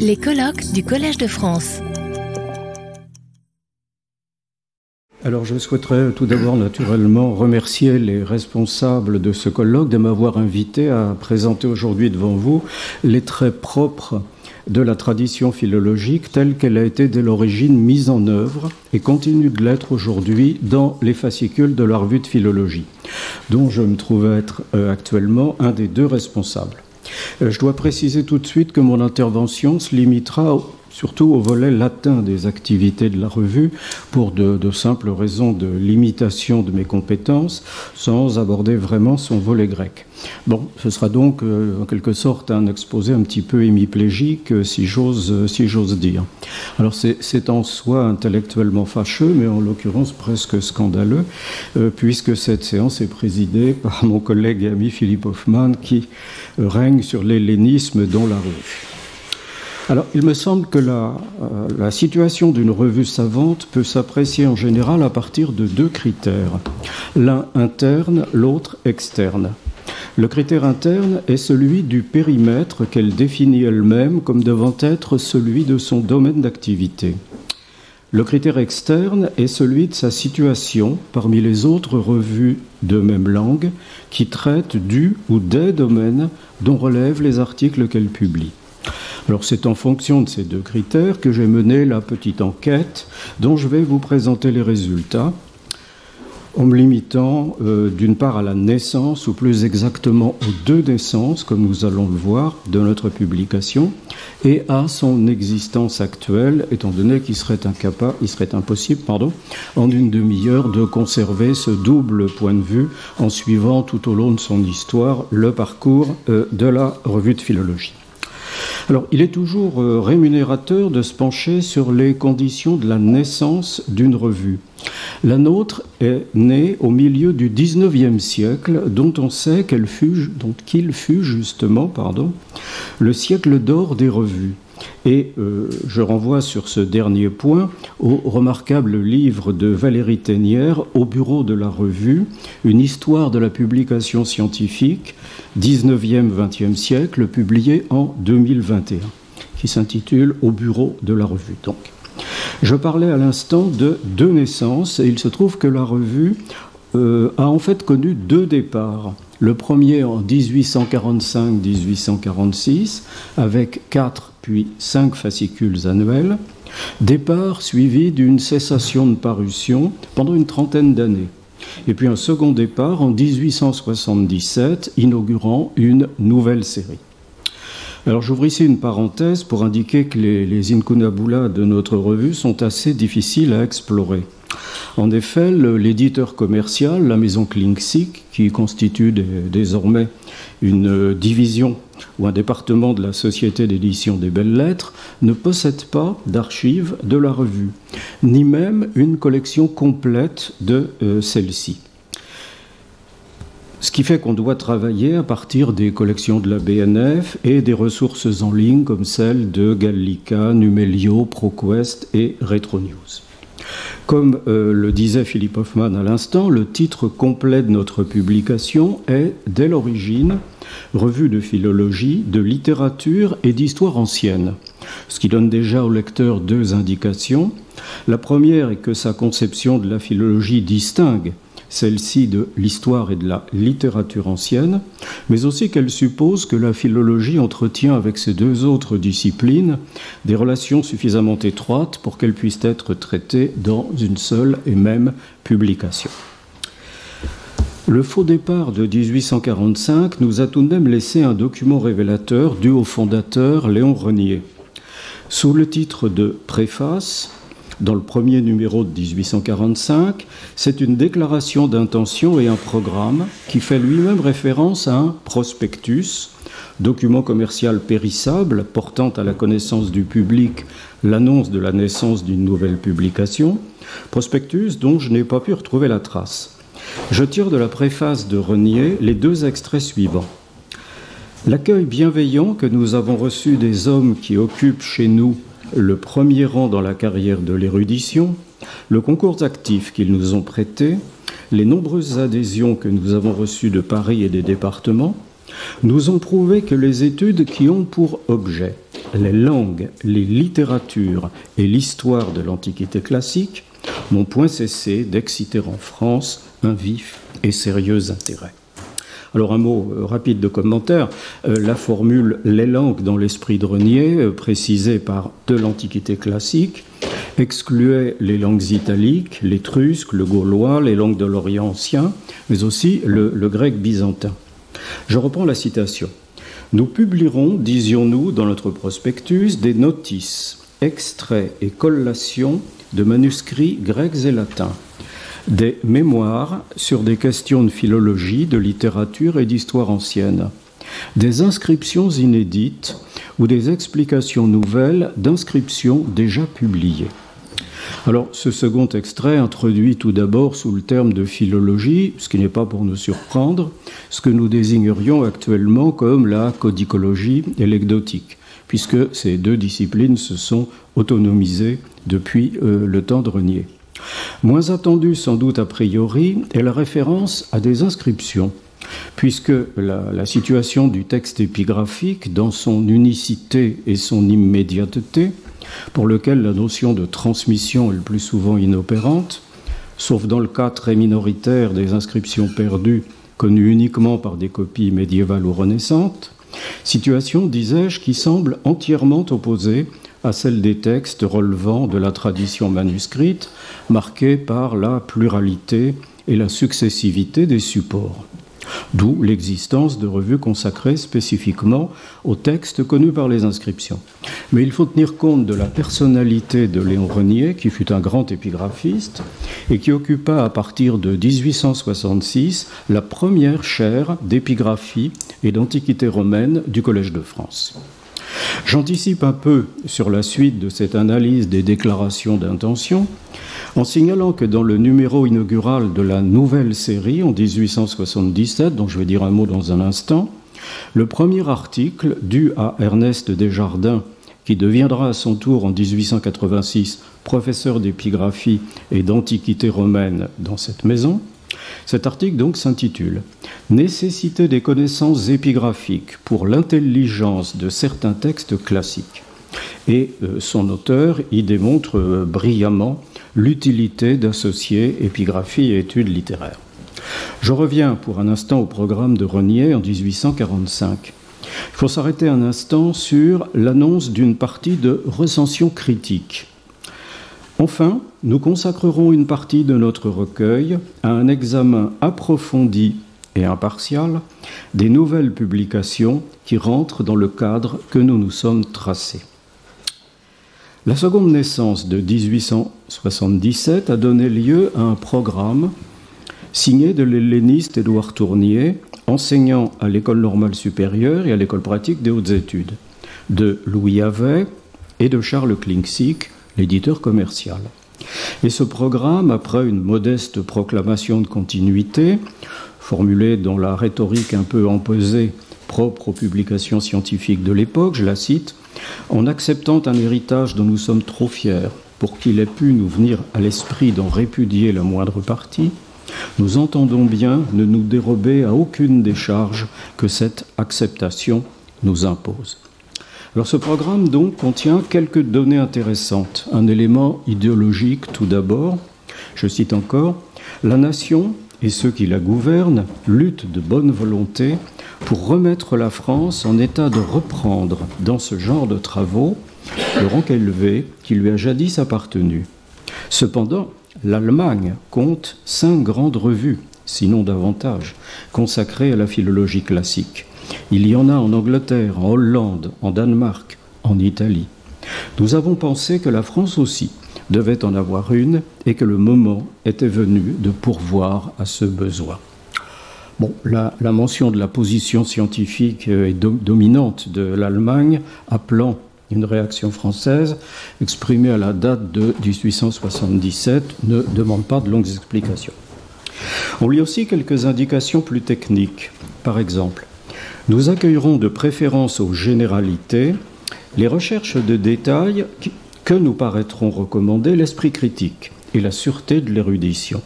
Les colloques du Collège de France. Alors je souhaiterais tout d'abord naturellement remercier les responsables de ce colloque de m'avoir invité à présenter aujourd'hui devant vous les traits propres de la tradition philologique telle qu'elle a été dès l'origine mise en œuvre et continue de l'être aujourd'hui dans les fascicules de la revue de philologie, dont je me trouve être euh, actuellement un des deux responsables. Euh, je dois préciser tout de suite que mon intervention se limitera surtout au volet latin des activités de la revue, pour de, simples raisons de limitation de mes compétences, sans aborder vraiment son volet grec. Bon, ce sera donc euh, en quelque sorte un exposé un petit peu hémiplégique, euh, si j'ose si dire. Alors c'est en soi intellectuellement fâcheux, mais en l'occurrence presque scandaleux, euh, puisque cette séance est présidée par mon collègue et ami Philippe Hoffman, qui règne sur l'hellénisme dans la revue. Alors, il me semble que la, euh, la situation d'une revue savante peut s'apprécier en général à partir de deux critères. L'un interne, l'autre externe. Le critère interne est celui du périmètre qu'elle définit elle-même comme devant être celui de son domaine d'activité. Le critère externe est celui de sa situation parmi les autres revues de même langue qui traitent du ou des domaines dont relèvent les articles qu'elle publie. Alors c'est en fonction de ces deux critères que j'ai mené la petite enquête dont je vais vous présenter les résultats en me limitant euh, d'une part à la naissance, ou plus exactement aux deux naissances, comme nous allons le voir, de notre publication, et à son existence actuelle, étant donné qu'il serait incapable, serait impossible, en une demi-heure de conserver ce double point de vue en suivant tout au long de son histoire le parcours euh, de la revue de philologie. Alors, il est toujours euh, rémunérateur de se pencher sur les conditions de la naissance d'une revue. La nôtre est née au milieu du XIXe siècle, dont on sait qu'elle fut, qu'il fut justement, le siècle d'or des revues. Et euh, je renvoie sur ce dernier point au remarquable livre de Valérie Ténière, Au bureau de la revue, une histoire de la publication scientifique, 19e, 20e siècle, publié en 2021, qui s'intitule Au bureau de la revue. Donc, je parlais à l'instant de deux naissances, et il se trouve que la revue euh, a en fait connu deux départs. Le premier en 1845-1846, avec quatre puis cinq fascicules annuels, départ suivi d'une cessation de parution pendant une trentaine d'années. Et puis un second départ en 1877, inaugurant une nouvelle série. Alors j'ouvre ici une parenthèse pour indiquer que les, les de notre revue sont assez difficiles à explorer. En effet, l'éditeur commercial, la maison Klingsik, qui constitue désormais une division ou un département de la Société d'édition des belles lettres, ne possède pas d'archives de la revue, ni même une collection complète de euh, celle-ci. Ce qui fait qu'on doit travailler à partir des collections de la BNF et des ressources en ligne comme celles de Gallica, Numelio, ProQuest et RetroNews. Comme euh, le disait Philippe Hoffman à l'instant, le titre complet de notre publication est, dès l'origine, Revue de philologie, de littérature et d'histoire ancienne, ce qui donne déjà au lecteur deux indications. La première est que sa conception de la philologie distingue celle-ci de l'histoire et de la littérature ancienne, mais aussi qu'elle suppose que la philologie entretient avec ces deux autres disciplines des relations suffisamment étroites pour qu'elles puissent être traitées dans une seule et même publication. Le faux départ de 1845 nous a tout de même laissé un document révélateur dû au fondateur Léon Renier. Sous le titre de Préface, dans le premier numéro de 1845, c'est une déclaration d'intention et un programme qui fait lui-même référence à un prospectus, document commercial périssable portant à la connaissance du public l'annonce de la naissance d'une nouvelle publication, prospectus dont je n'ai pas pu retrouver la trace. Je tire de la préface de Renier les deux extraits suivants. L'accueil bienveillant que nous avons reçu des hommes qui occupent chez nous le premier rang dans la carrière de l'érudition, le concours actif qu'ils nous ont prêté, les nombreuses adhésions que nous avons reçues de Paris et des départements, nous ont prouvé que les études qui ont pour objet les langues, les littératures et l'histoire de l'Antiquité classique n'ont point cessé d'exciter en France un vif et sérieux intérêt. Alors un mot euh, rapide de commentaire. Euh, la formule les langues dans l'esprit de Renier, euh, précisée par de l'Antiquité classique, excluait les langues italiques, l'étrusque, le gaulois, les langues de l'Orient ancien, mais aussi le, le grec byzantin. Je reprends la citation. Nous publierons, disions-nous dans notre prospectus, des notices, extraits et collations de manuscrits grecs et latins, des mémoires sur des questions de philologie, de littérature et d'histoire ancienne, des inscriptions inédites ou des explications nouvelles d'inscriptions déjà publiées. Alors, ce second extrait introduit tout d'abord sous le terme de philologie, ce qui n'est pas pour nous surprendre, ce que nous désignerions actuellement comme la codicologie et l'egdotique, puisque ces deux disciplines se sont autonomisées depuis euh, le temps de Renier. Moins attendu sans doute a priori est la référence à des inscriptions, puisque la, situation du texte épigraphique, dans son unicité et son immédiateté, pour lequel la notion de transmission est le plus souvent inopérante, sauf dans le cas très minoritaire des inscriptions perdues connues uniquement par des copies médiévales ou renaissantes, situation, disais-je, qui semble entièrement opposée à celle des textes relevant de la tradition manuscrite, marquée par la pluralité et la successivité des supports. D'où l'existence de revues consacrées spécifiquement aux textes connus par les inscriptions. Mais il faut tenir compte de la personnalité de Léon Renier, qui fut un grand épigraphiste et qui occupa à partir de 1866 la première chaire d'épigraphie et d'antiquité romaine du Collège de France. J'anticipe un peu sur la suite de cette analyse des déclarations d'intention en signalant que dans le numéro inaugural de la nouvelle série en 1877, dont je vais dire un mot dans un instant, le premier article dû à Ernest Desjardins, qui deviendra à son tour en 1886 professeur d'épigraphie et d'antiquité romaine dans cette maison, cet article donc s'intitule Nécessité des connaissances épigraphiques pour l'intelligence de certains textes classiques. Et euh, son auteur y démontre euh, brillamment l'utilité d'associer épigraphie et études littéraires. Je reviens pour un instant au programme de Renier en 1845. Il faut s'arrêter un instant sur l'annonce d'une partie de recension critique. Enfin, nous consacrerons une partie de notre recueil à un examen approfondi et impartial des nouvelles publications qui rentrent dans le cadre que nous nous sommes tracés. La seconde naissance de 1877 a donné lieu à un programme signé de l'helléniste Édouard Tournier, enseignant à l'école normale supérieure et à l'école pratique des hautes études, de Louis Havet et de Charles Klinksik, l'éditeur commercial. Et ce programme, après une modeste proclamation de continuité, formulée dans la rhétorique un peu empesée propre aux publications scientifiques de l'époque, je la cite, en acceptant un héritage dont nous sommes trop fiers pour qu'il ait pu nous venir à l'esprit d'en répudier la moindre partie, nous entendons bien ne nous dérober à aucune des charges que cette acceptation nous impose. Ce programme donc contient quelques données intéressantes. Un élément idéologique tout d'abord, je cite encore, La nation et ceux qui la gouvernent luttent de bonne volonté pour remettre la France en état de reprendre dans ce genre de travaux le rang élevé qui lui a jadis appartenu. Cependant, l'Allemagne compte cinq grandes revues, sinon davantage, consacrées à la philologie classique. Il y en a en Angleterre, en Hollande, en Danemark, en Italie. Nous avons pensé que la France aussi devait en avoir une et que le moment était venu de pourvoir à ce besoin. Bon, la, mention de la position scientifique est do, dominante de l'Allemagne, appelant une réaction française, exprimée à la date de 1877, ne demande pas de longues explications. On lit aussi quelques indications plus techniques. Par exemple, nous accueillerons de préférence aux généralités les recherches de détails que nous paraîtront recommander l'esprit critique et la sûreté de l'érudition.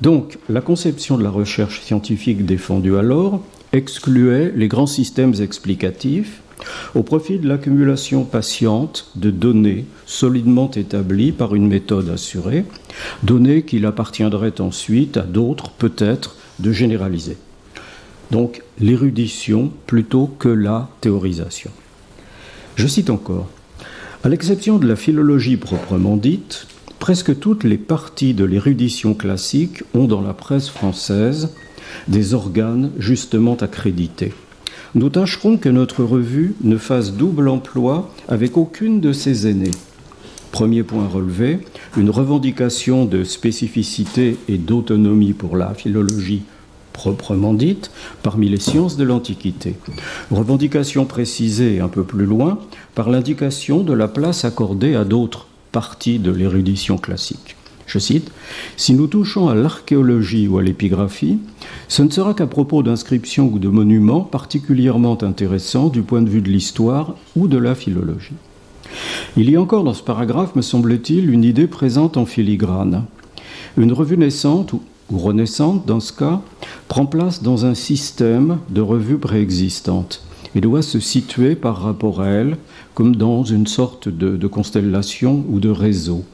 Donc, la conception de la recherche scientifique défendue alors excluait les grands systèmes explicatifs au profit de l'accumulation patiente de données solidement établies par une méthode assurée, données qu'il appartiendrait ensuite à d'autres peut-être de généraliser. Donc l'érudition plutôt que la théorisation. Je cite encore, à l'exception de la philologie proprement dite, presque toutes les parties de l'érudition classique ont dans la presse française des organes justement accrédités. Nous tâcherons que notre revue ne fasse double emploi avec aucune de ses aînées. Premier point relevé, une revendication de spécificité et d'autonomie pour la philologie proprement dite parmi les sciences de l'Antiquité. Revendication précisée un peu plus loin par l'indication de la place accordée à d'autres parties de l'érudition classique. Je cite, Si nous touchons à l'archéologie ou à l'épigraphie, ce ne sera qu'à propos d'inscriptions ou de monuments particulièrement intéressants du point de vue de l'histoire ou de la philologie. Il y a encore dans ce paragraphe, me semble-t-il, une idée présente en filigrane. Une revue naissante ou, renaissante, dans ce cas, prend place dans un système de revues préexistantes et doit se situer par rapport à elle comme dans une sorte de, de constellation ou de réseau.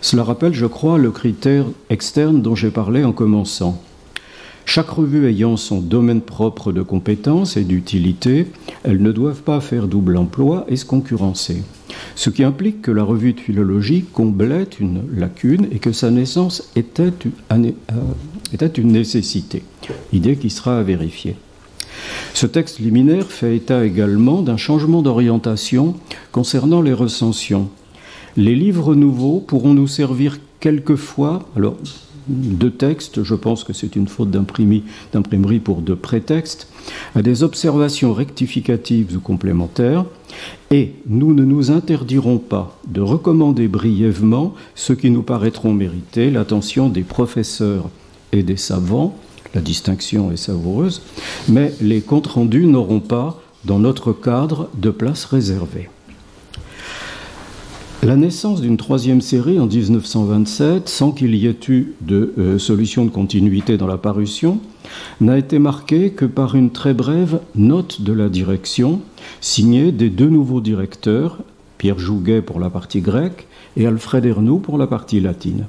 Cela rappelle, je crois, le critère externe dont j'ai parlé en commençant. Chaque revue ayant son domaine propre de compétences et d'utilité, elles ne doivent pas faire double emploi et se concurrencer. Ce qui implique que la revue de philologie comblait une lacune et que sa naissance était une, euh, nécessité, idée qui sera à vérifier. Ce texte liminaire fait état également d'un changement d'orientation concernant les recensions. Les livres nouveaux pourront nous servir quelquefois, alors de textes, je pense que c'est une faute d'imprimerie pour de prétextes, à des observations rectificatives ou complémentaires, et nous ne nous interdirons pas de recommander brièvement ce qui nous paraîtront mériter l'attention des professeurs et des savants, la distinction est savoureuse, mais les comptes rendus n'auront pas, dans notre cadre, de place réservée. La naissance d'une troisième série en 1927, sans qu'il y ait eu de euh, solution de continuité dans la parution, n'a été marquée que par une très brève note de la direction, signée des deux nouveaux directeurs, Pierre Jouguet pour la partie grecque et Alfred Ernoux pour la partie latine.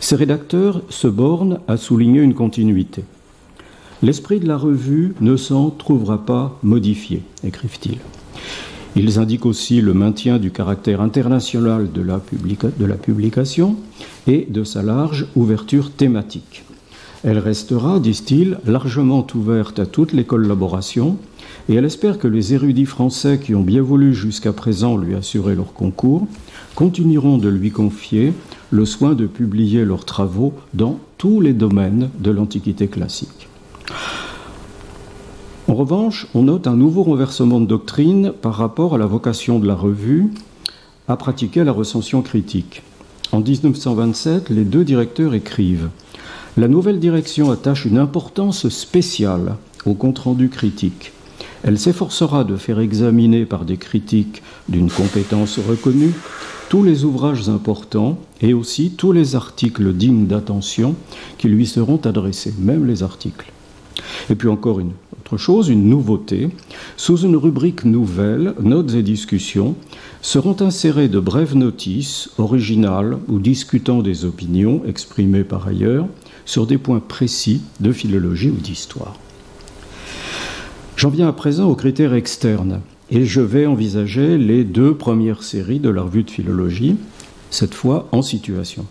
Ces rédacteurs se bornent à souligner une continuité. L'esprit de la revue ne s'en trouvera pas modifié, écrivent-ils. Ils indiquent aussi le maintien du caractère international de la, publication et de sa large ouverture thématique. Elle restera, disent-ils, largement ouverte à toutes les collaborations et elle espère que les érudits français qui ont bien voulu jusqu'à présent lui assurer leur concours continueront de lui confier le soin de publier leurs travaux dans tous les domaines de l'Antiquité classique. En revanche, on note un nouveau renversement de doctrine par rapport à la vocation de la revue à pratiquer la recension critique. En 1927, les deux directeurs écrivent La nouvelle direction attache une importance spéciale au compte-rendu critique. Elle s'efforcera de faire examiner par des critiques d'une compétence reconnue tous les ouvrages importants et aussi tous les articles dignes d'attention qui lui seront adressés, même les articles. Et puis encore une chose, une nouveauté. Sous une rubrique nouvelle, notes et discussions, seront insérées de brèves notices, originales ou discutant des opinions exprimées par ailleurs sur des points précis de philologie ou d'histoire. J'en viens à présent aux critères externes et je vais envisager les deux premières séries de la revue de philologie, cette fois en situation.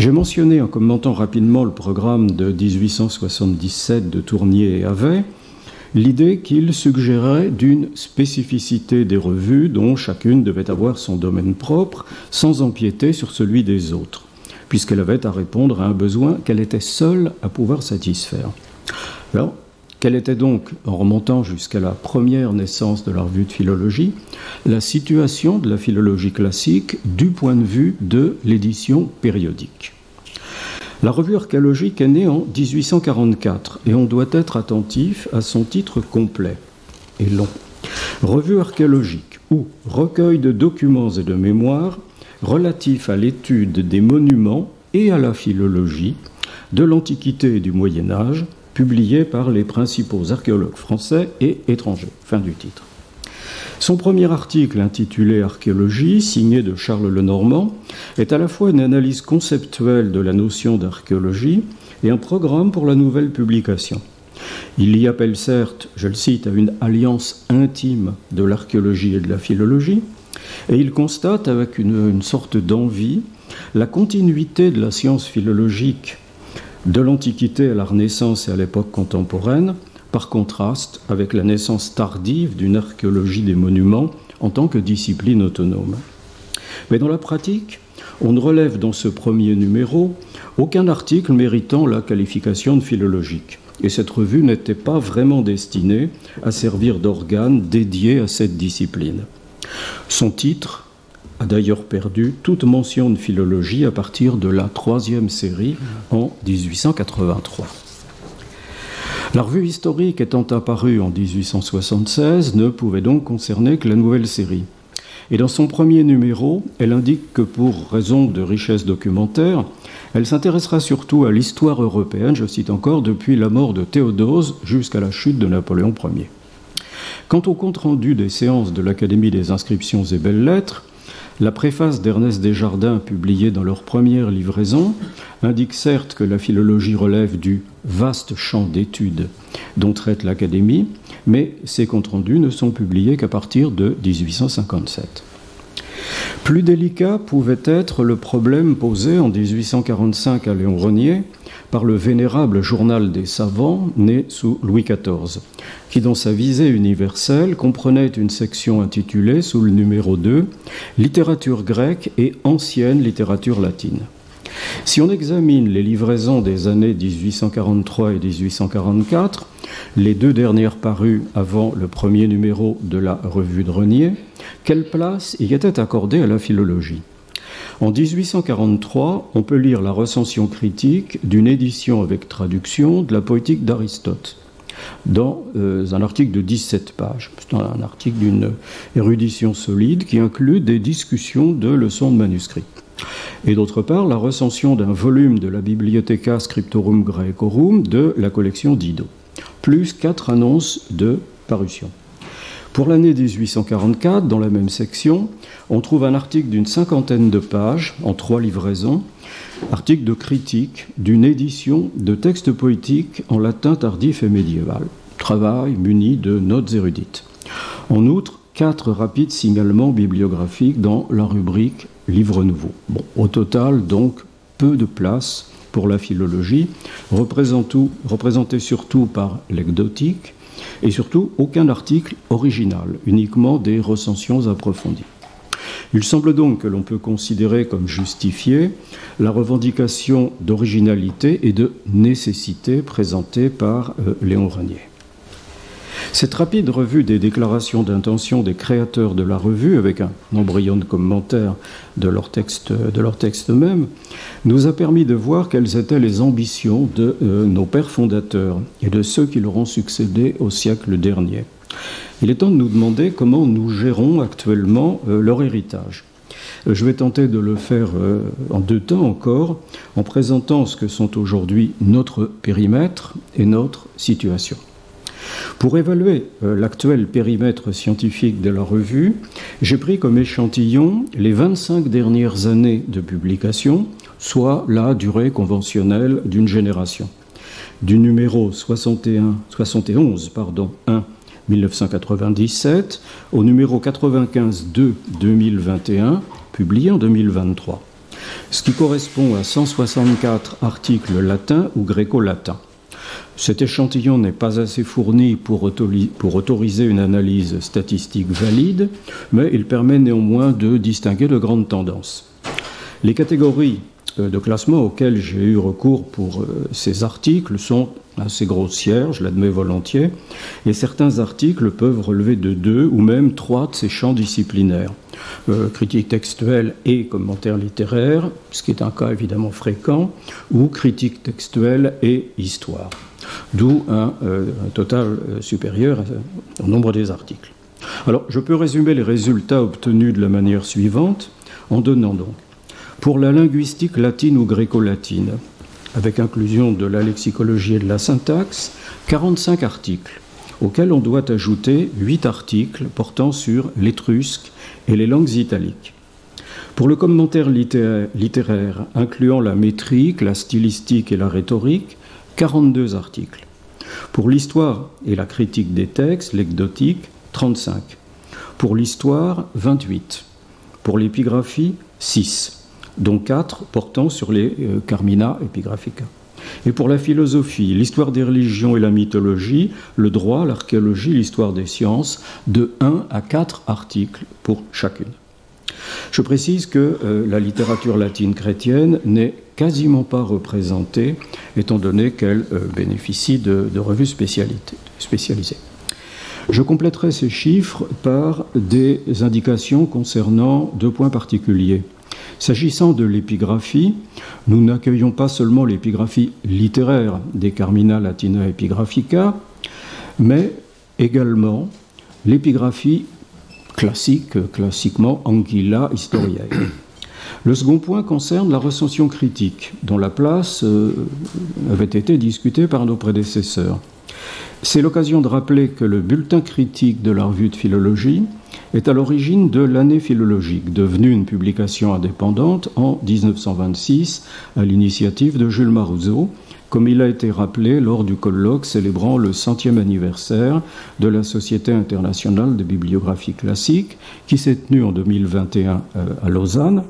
J'ai mentionné en commentant rapidement le programme de 1877 de Tournier et Havet l'idée qu'il suggérait d'une spécificité des revues dont chacune devait avoir son domaine propre sans empiéter sur celui des autres, puisqu'elle avait à répondre à un besoin qu'elle était seule à pouvoir satisfaire. Quelle était donc, en remontant jusqu'à la première naissance de la revue de philologie, la situation de la philologie classique du point de vue de l'édition périodique? La revue archéologique est née en 1844 et on doit être attentif à son titre complet et long. Revue archéologique ou recueil de documents et de mémoires relatifs à l'étude des monuments et à la philologie de l'Antiquité et du Moyen Âge publié par les principaux archéologues français et étrangers. Fin du titre. Son premier article intitulé Archéologie, signé de Charles Lenormand, est à la fois une analyse conceptuelle de la notion d'archéologie et un programme pour la nouvelle publication. Il y appelle certes, je le cite, à une alliance intime de l'archéologie et de la philologie, et il constate avec une, sorte d'envie la continuité de la science philologique de l'Antiquité à la Renaissance et à l'époque contemporaine, par contraste avec la naissance tardive d'une archéologie des monuments en tant que discipline autonome. Mais dans la pratique, on ne relève dans ce premier numéro aucun article méritant la qualification de philologique. Et cette revue n'était pas vraiment destinée à servir d'organe dédié à cette discipline. Son titre a d'ailleurs perdu toute mention de philologie à partir de la troisième série en 1883. La revue historique étant apparue en 1876 ne pouvait donc concerner que la nouvelle série. Et dans son premier numéro, elle indique que pour raison de richesse documentaire, elle s'intéressera surtout à l'histoire européenne, je cite encore, depuis la mort de Théodose jusqu'à la chute de Napoléon Ier. Quant au compte-rendu des séances de l'Académie des inscriptions et belles-lettres, la préface d'Ernest Desjardins, publiée dans leur première livraison, indique certes que la philologie relève du vaste champ d'études dont traite l'Académie, mais ces comptes rendus ne sont publiés qu'à partir de 1857. Plus délicat pouvait être le problème posé en 1845 à Léon Renier par le vénérable journal des savants né sous Louis XIV, qui dans sa visée universelle comprenait une section intitulée sous le numéro 2 Littérature grecque et ancienne littérature latine. Si on examine les livraisons des années 1843 et 1844, les deux dernières parues avant le premier numéro de la revue de Renier, quelle place y était accordée à la philologie? En 1843, on peut lire la recension critique d'une édition avec traduction de la poétique d'Aristote dans euh, un article de 17 pages. C'est un article d'une érudition solide qui inclut des discussions de leçons de manuscrits. Et d'autre part, la recension d'un volume de la Bibliotheca Scriptorum Graecorum de la collection Dido, plus quatre annonces de parution. Pour l'année 1844, dans la même section, on trouve un article d'une cinquantaine de pages, en trois livraisons, article de critique d'une édition de textes poétiques en latin tardif et médiéval, travail muni de notes érudites. En outre, quatre rapides signalements bibliographiques dans la rubrique Livre nouveau. Bon, au total, donc, peu de place pour la philologie, représentée surtout par l'ecdotique, et surtout aucun article original, uniquement des recensions approfondies. Il semble donc que l'on peut considérer comme justifiée la revendication d'originalité et de nécessité présentée par euh, Léon Renier. Cette rapide revue des déclarations d'intention des créateurs de la revue, avec un embryon de commentaires de leur texte, de même, nous a permis de voir quelles étaient les ambitions de euh, nos pères fondateurs et de ceux qui leur ont succédé au siècle dernier. Il est temps de nous demander comment nous gérons actuellement euh, leur héritage. Euh, je vais tenter de le faire en deux temps encore, en présentant ce que sont aujourd'hui notre périmètre et notre situation. Pour évaluer euh, l'actuel périmètre scientifique de la revue, j'ai pris comme échantillon les 25 dernières années de publication, soit la durée conventionnelle d'une génération. Du numéro 61, 71 pardon, 1 1997 au numéro 95 2 2021, publié en 2023, ce qui correspond à 164 articles latins ou gréco-latins. Cet échantillon n'est pas assez fourni pour, autoriser une analyse statistique valide, mais il permet néanmoins de distinguer de grandes tendances. Les catégories de classement auxquelles j'ai eu recours pour euh, ces articles sont assez grossières, je l'admets volontiers, et certains articles peuvent relever de deux ou même trois de ces champs disciplinaires. Euh, critique textuelle et commentaire littéraire, ce qui est un cas évidemment fréquent, ou critique textuelle et histoire d'où un, euh, total euh, supérieur au nombre des articles. Alors, je peux résumer les résultats obtenus de la manière suivante, en donnant donc, pour la linguistique latine ou gréco-latine, avec inclusion de la lexicologie et de la syntaxe, 45 articles, auxquels on doit ajouter 8 articles portant sur l'étrusque et les langues italiques. Pour le commentaire littéraire, incluant la métrique, la stylistique et la rhétorique, 42 articles. Pour l'histoire et la critique des textes, l'ecdotique, 35. Pour l'histoire, 28. Pour l'épigraphie, 6, dont 4 portant sur les euh, Carmina Epigraphica. Et pour la philosophie, l'histoire des religions et la mythologie, le droit, l'archéologie, l'histoire des sciences, de 1 à 4 articles pour chacune. Je précise que euh, la littérature latine chrétienne n'est quasiment pas représentée, étant donné qu'elle euh, bénéficie de, revues spécialisées. Je compléterai ces chiffres par des indications concernant deux points particuliers. S'agissant de l'épigraphie, nous n'accueillons pas seulement l'épigraphie littéraire des Carmina Latina Epigraphica, mais également l'épigraphie classique, classiquement Anguilla Historiae. Le second point concerne la recension critique, dont la place euh, avait été discutée par nos prédécesseurs. C'est l'occasion de rappeler que le bulletin critique de la revue de philologie est à l'origine de l'année philologique, devenue une publication indépendante en 1926 à l'initiative de Jules Marouzeau, comme il a été rappelé lors du colloque célébrant le centième anniversaire de la Société internationale de bibliographie classique, qui s'est tenue en 2021 euh, à Lausanne,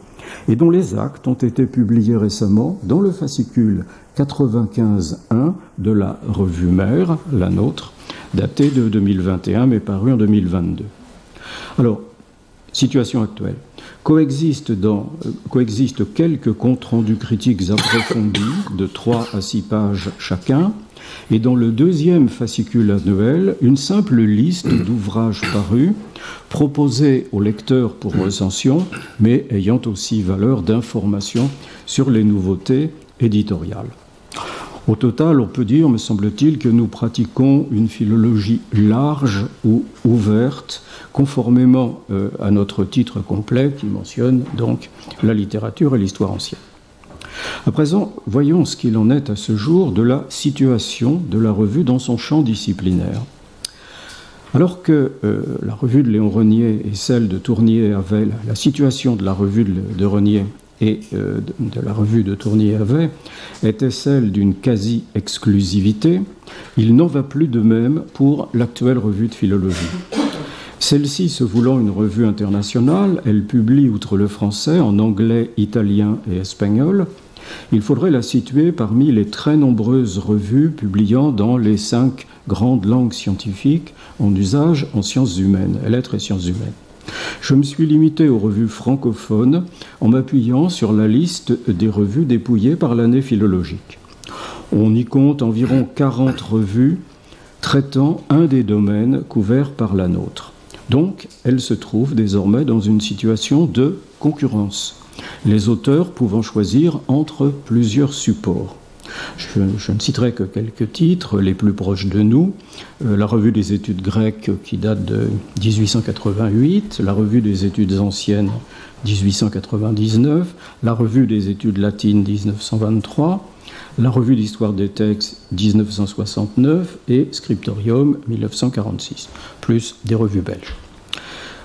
et dont les actes ont été publiés récemment dans le fascicule 95.1 de la revue Mère, la nôtre, datée de 2021 mais parue en 2022. Alors, situation actuelle. Coexistent, dans, coexistent quelques comptes rendus critiques approfondis de 3 à 6 pages chacun, et dans le deuxième fascicule annuel, une simple liste d'ouvrages parus, proposés aux lecteurs pour recension, mais ayant aussi valeur d'information sur les nouveautés éditoriales. Au total, on peut dire, me semble-t-il, que nous pratiquons une philologie large ou ouverte, conformément euh, à notre titre complet qui mentionne donc la littérature et l'histoire ancienne. À présent, voyons ce qu'il en est à ce jour de la situation de la revue dans son champ disciplinaire. Alors que euh, la revue de Léon Renier et celle de Tournier avaient, la situation de la revue de, Renier et euh, de, la revue de Tournier avait était celle d'une quasi-exclusivité, il n'en va plus de même pour l'actuelle revue de philologie. Celle-ci, se voulant une revue internationale, elle publie, outre le français, en anglais, italien et espagnol, il faudrait la situer parmi les très nombreuses revues publiant dans les cinq grandes langues scientifiques en usage en sciences humaines, lettres et sciences humaines. Je me suis limité aux revues francophones en m'appuyant sur la liste des revues dépouillées par l'année philologique. On y compte environ 40 revues traitant un des domaines couverts par la nôtre. Donc, elle se trouve désormais dans une situation de concurrence les auteurs pouvant choisir entre plusieurs supports. Je, ne citerai que quelques titres, les plus proches de nous. Euh, la revue des études grecques qui date de 1888, la revue des études anciennes 1899, la revue des études latines 1923, la revue d'histoire des textes 1969 et Scriptorium 1946, plus des revues belges.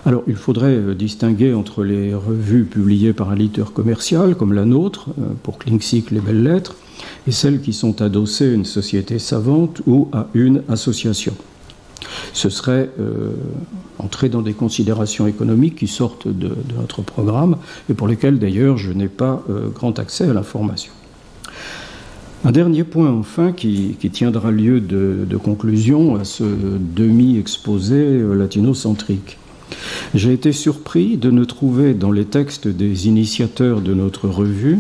Alors, il faudrait euh, distinguer entre les revues publiées par un éditeur commercial, comme la nôtre, euh, pour Klinksic les belles lettres, et celles qui sont adossées à une société savante ou à une association. Ce serait euh, entrer dans des considérations économiques qui sortent de, notre programme et pour lesquelles d'ailleurs je n'ai pas grand accès à l'information. Un dernier point enfin qui, tiendra lieu de, conclusion à ce demi-exposé latino-centrique. J'ai été surpris de ne trouver dans les textes des initiateurs de notre revue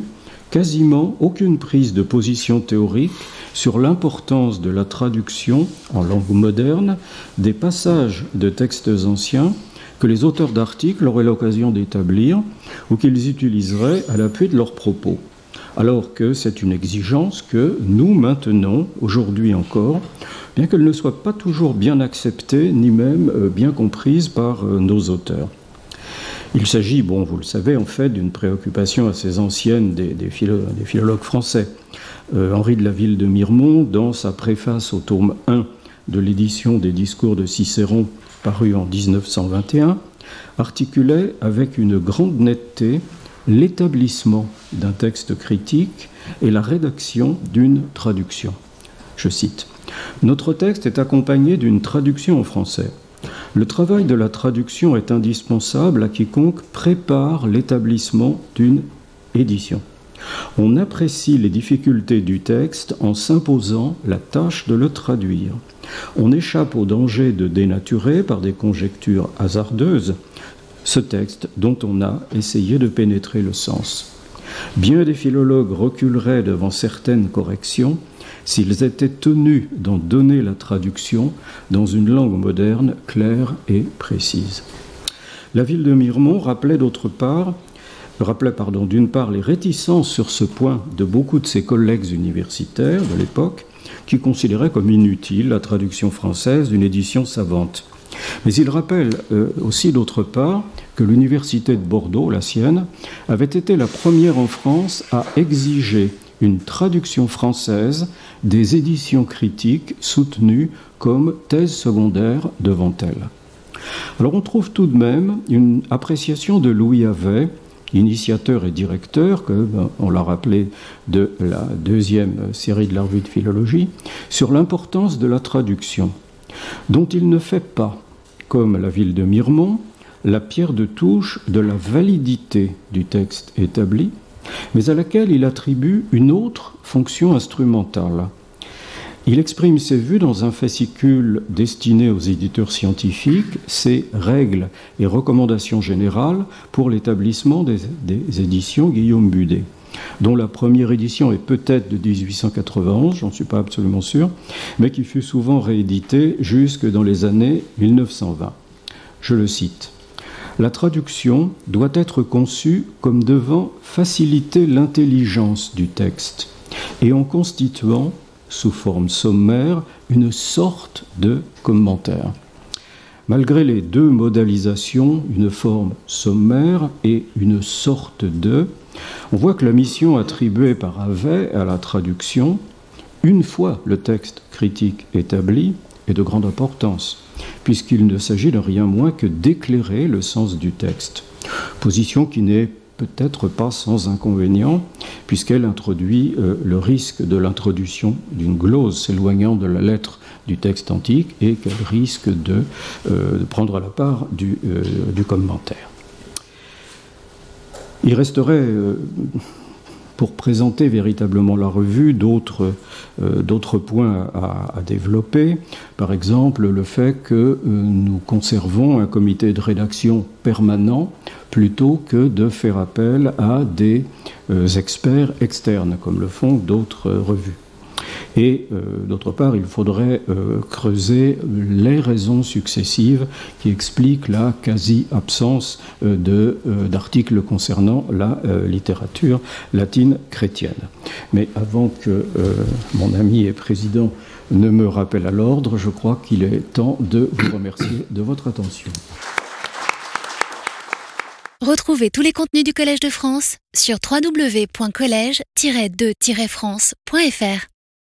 quasiment aucune prise de position théorique sur l'importance de la traduction en langue moderne des passages de textes anciens que les auteurs d'articles auraient l'occasion d'établir ou qu'ils utiliseraient à l'appui de leurs propos, alors que c'est une exigence que nous maintenons aujourd'hui encore bien qu'elle ne soit pas toujours bien acceptée ni même euh, bien comprise par euh, nos auteurs. Il s'agit, bon, vous le savez, en fait, d'une préoccupation assez ancienne des, philologues français. Euh, Henri de la Ville de Mirmont, dans sa préface au tome 1 de l'édition des discours de Cicéron, paru en 1921, articulait avec une grande netteté l'établissement d'un texte critique et la rédaction d'une traduction. Je cite Notre texte est accompagné d'une traduction en français. Le travail de la traduction est indispensable à quiconque prépare l'établissement d'une édition. On apprécie les difficultés du texte en s'imposant la tâche de le traduire. On échappe au danger de dénaturer par des conjectures hasardeuses ce texte dont on a essayé de pénétrer le sens. Bien des philologues reculeraient devant certaines corrections s'ils étaient tenus d'en donner la traduction dans une langue moderne, claire et précise. La ville de Mirmont rappelait d'autre part d'une part les réticences sur ce point de beaucoup de ses collègues universitaires de l'époque, qui considéraient comme inutile la traduction française d'une édition savante. Mais il rappelle euh, aussi d'autre part que l'université de Bordeaux, la sienne, avait été la première en France à exiger une traduction française des éditions critiques soutenues comme thèse secondaire devant elle. Alors on trouve tout de même une appréciation de Louis Havet, initiateur et directeur, que, ben, on l'a rappelé, de la deuxième série de la revue de philologie, sur l'importance de la traduction, dont il ne fait pas, comme la ville de Mirmont, la pierre de touche de la validité du texte établi, mais à laquelle il attribue une autre fonction instrumentale. Il exprime ses vues dans un fascicule destiné aux éditeurs scientifiques, ses règles et recommandations générales pour l'établissement des, éditions Guillaume Budet, dont la première édition est peut-être de 1891, j'en suis pas absolument sûr, mais qui fut souvent rééditée jusque dans les années 1920. Je le cite. La traduction doit être conçue comme devant faciliter l'intelligence du texte et en constituant, sous forme sommaire, une sorte de commentaire. Malgré les deux modalisations, une forme sommaire et une sorte de, on voit que la mission attribuée par Havet à la traduction, une fois le texte critique établi, est de grande importance puisqu'il ne s'agit de rien moins que d'éclairer le sens du texte. Position qui n'est peut-être pas sans inconvénient, puisqu'elle introduit euh, le risque de l'introduction d'une glose s'éloignant de la lettre du texte antique et qu'elle risque de, euh, prendre la part du, euh, du, commentaire. Il resterait pour présenter véritablement la revue d'autres euh, points à, développer. Par exemple, le fait que euh, nous conservons un comité de rédaction permanent plutôt que de faire appel à des euh, experts externes, comme le font d'autres revues. Et euh, d'autre part, il faudrait euh, creuser les raisons successives qui expliquent la quasi-absence euh, d'articles concernant la littérature latine chrétienne. Mais avant que mon ami et président ne me rappelle à l'ordre, je crois qu'il est temps de vous remercier de votre attention. Retrouvez tous les contenus du Collège de France sur www.colège-2-france.fr.